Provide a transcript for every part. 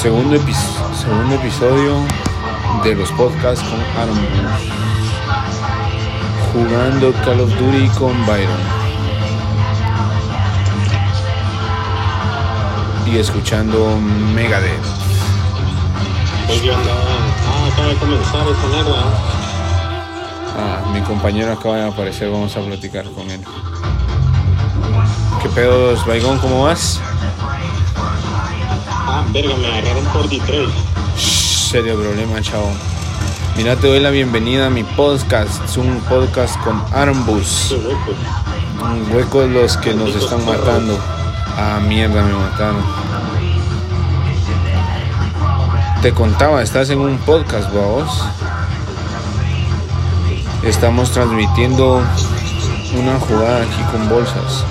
Segundo, segundo episodio de los podcasts con Aaron Jugando Call of Duty con Byron. Y escuchando Megadeth. Ah, acaba de comenzar esta mierda. Ah, mi compañero acaba de aparecer, vamos a platicar con él. ¿Qué pedos, Baigón? ¿Cómo vas? Ah, verga, me agarraron por Detroit. Serio problema, chavo. Mira, te doy la bienvenida a mi podcast. Es un podcast con Armbus. Un hueco de los que nos están matando. Ah, mierda, me mataron. Te contaba, estás en un podcast, vos. Estamos transmitiendo una jugada aquí con bolsas.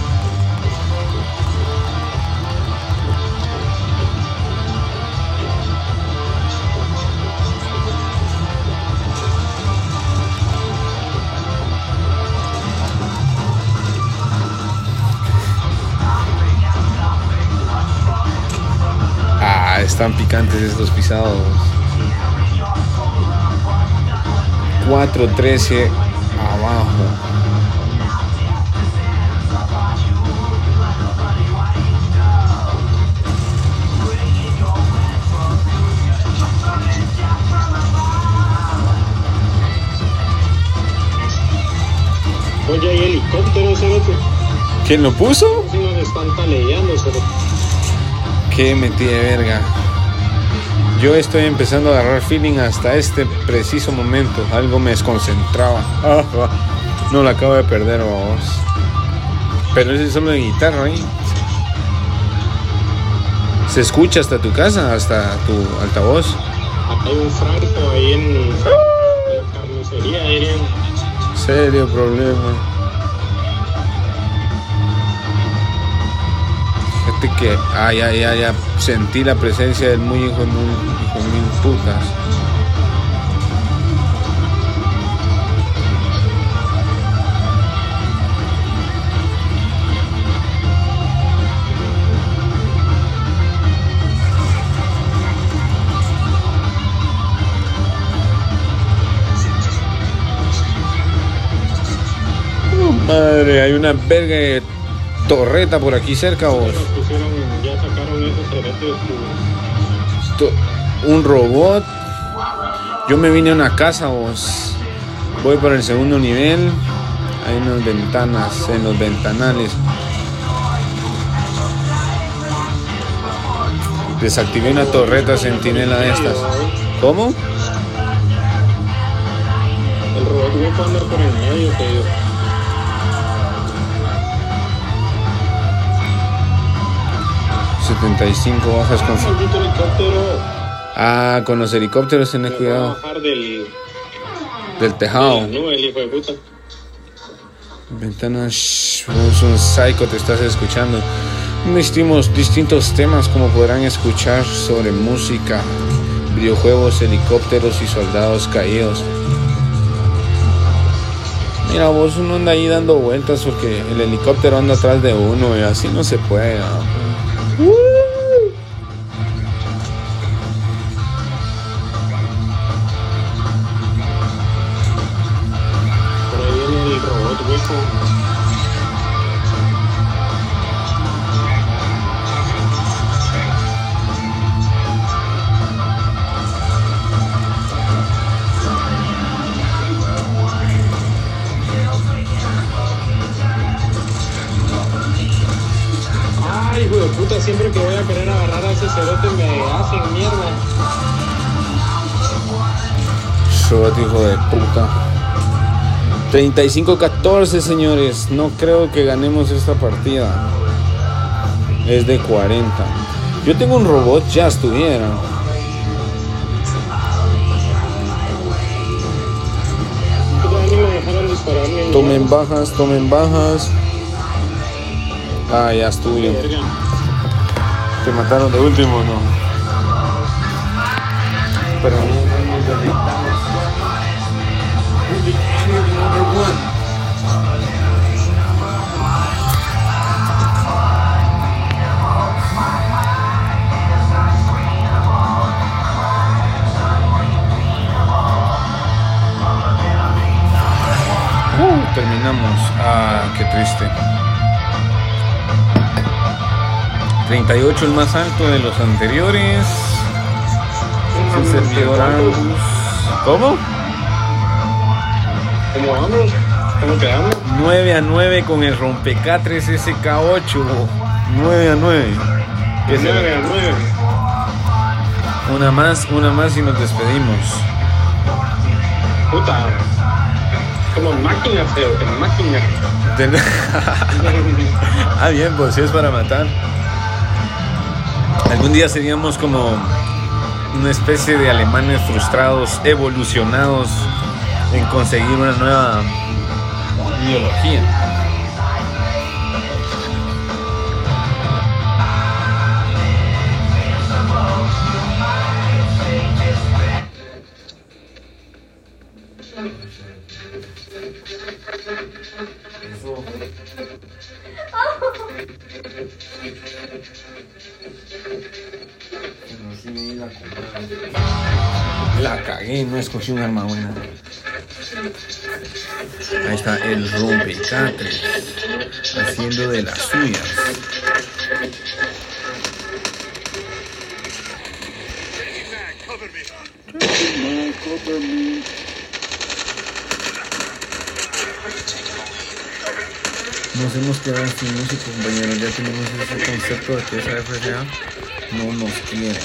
Están picantes estos pisados. 4.13 abajo. Oye, hay helicóptero, cerote. ¿Quién lo puso? Si nos están taleando, cerote. Qué metida de verga. Yo estoy empezando a agarrar feeling hasta este preciso momento. Algo me desconcentraba. No la acabo de perder, vamos. Pero ese es solo de guitarra ahí. Se escucha hasta tu casa, hasta tu altavoz. Hay un franco ahí en la carnicería. Serio problema. Que, ay, ay, ay, ya sentí la presencia del muy hijo mil, hijo mil putas. Oh, Madre, hay una verga torreta por aquí cerca. To- Un robot. Yo me vine a una casa vos. Voy por el segundo nivel. Hay unas ventanas en los ventanales. Desactivé una torreta sentinela de estas. ¿Cómo? El robot hueco anda por el medio, te digo. ...75 bajas con... Ah, con los helicópteros tenés cuidado. del, Del de tejado. nube, hijo de puta. Ventanas, shh, un psycho, te estás escuchando. Distintos, distintos temas como podrán escuchar sobre música, videojuegos, helicópteros y soldados caídos. Mira, vos uno anda ahí dando vueltas porque el helicóptero anda atrás de uno y así no se puede. ¿no? Por ahí viene el robot hueco. Hijo de puta, siempre que voy a querer agarrar a ese cerote me hacen mierda. Robot hijo de puta. 35-14, señores. No creo que ganemos esta partida. Es de 40. Yo tengo un robot, ya estuviera. Tomen bajas, tomen bajas. Ah, ya es tuyo. ¿Te mataron de último no? Pero Uh, terminamos. Ah, qué triste. 38 el más alto de los anteriores. Su servidor Angus. ¿Cómo? ¿Cómo vamos? ¿Cómo quedamos? 9 a 9 con el rompecatres SK8. 9 a 9. ¿Qué será? 9 a 9. Una más, una más y nos despedimos. Puta. Como máquina, feo, como máquina. Ah, bien, pues sí es para matar. Algún día seríamos como una especie de alemanes frustrados, evolucionados en conseguir una nueva biología. La cagué, no escogí un arma buena. Ahí está el rompecatres haciendo de las suyas. Nos hemos quedado sin música, compañeros. Ya tenemos ese concepto de que esa FRA no nos quiere.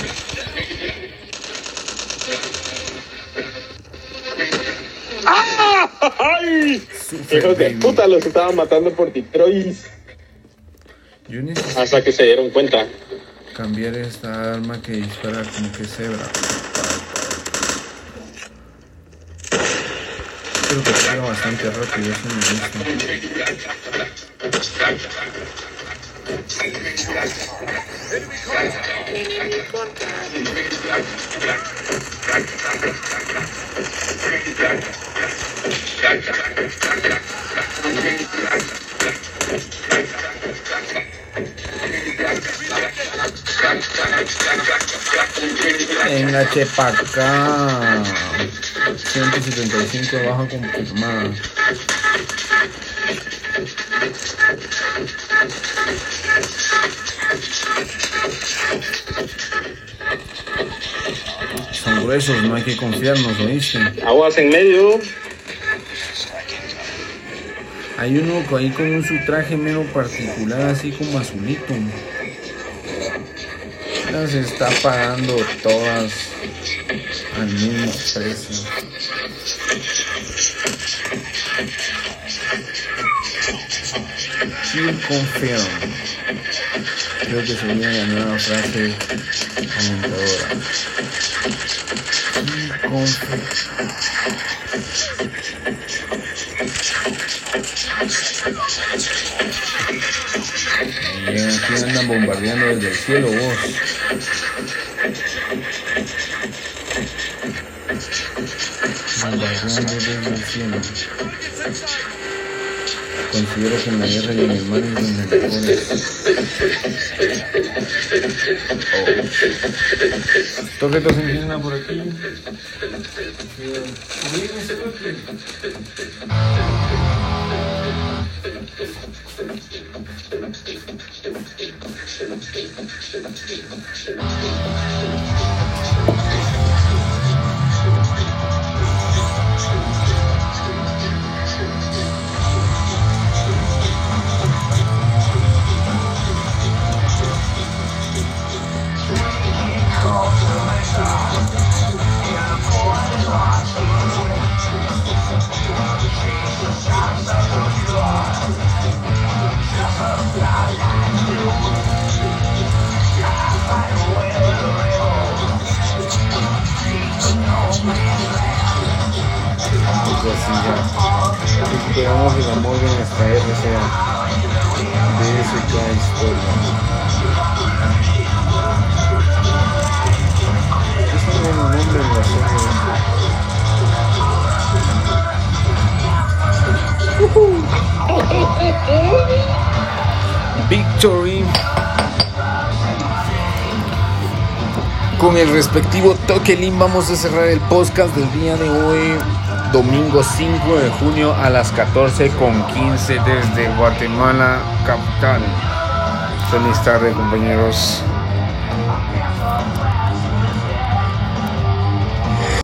¡Ay! Hijos de puta, los estaban matando por Detroit. Hasta que se dieron cuenta. cambiar esta arma que dispara como que cebra. Creo que pega bastante rápido, eso me gusta. Venga, chepa acá. 175 de baja confirmada. Gruesos, no hay que confiarnos, ¿oíste? Aguas en medio. Hay uno ahí con un su traje menos particular, así como azulito. Las está pagando todas al mismo precio. Kill confirm. Creo que sería la nueva frase alentadora. Bien, aquí andan bombardeando desde el cielo vos. Bombardeando desde el cielo. Considero que en la guerra de animales donde mejores. Oh. Torretos en tienda por aquí. Pues RCA. De. Es. Victory. Con el respectivo toque vamos a cerrar el podcast del día de hoy. Domingo 5 de junio a las 14 con 15 desde Guatemala, capital. Feliz tarde, compañeros.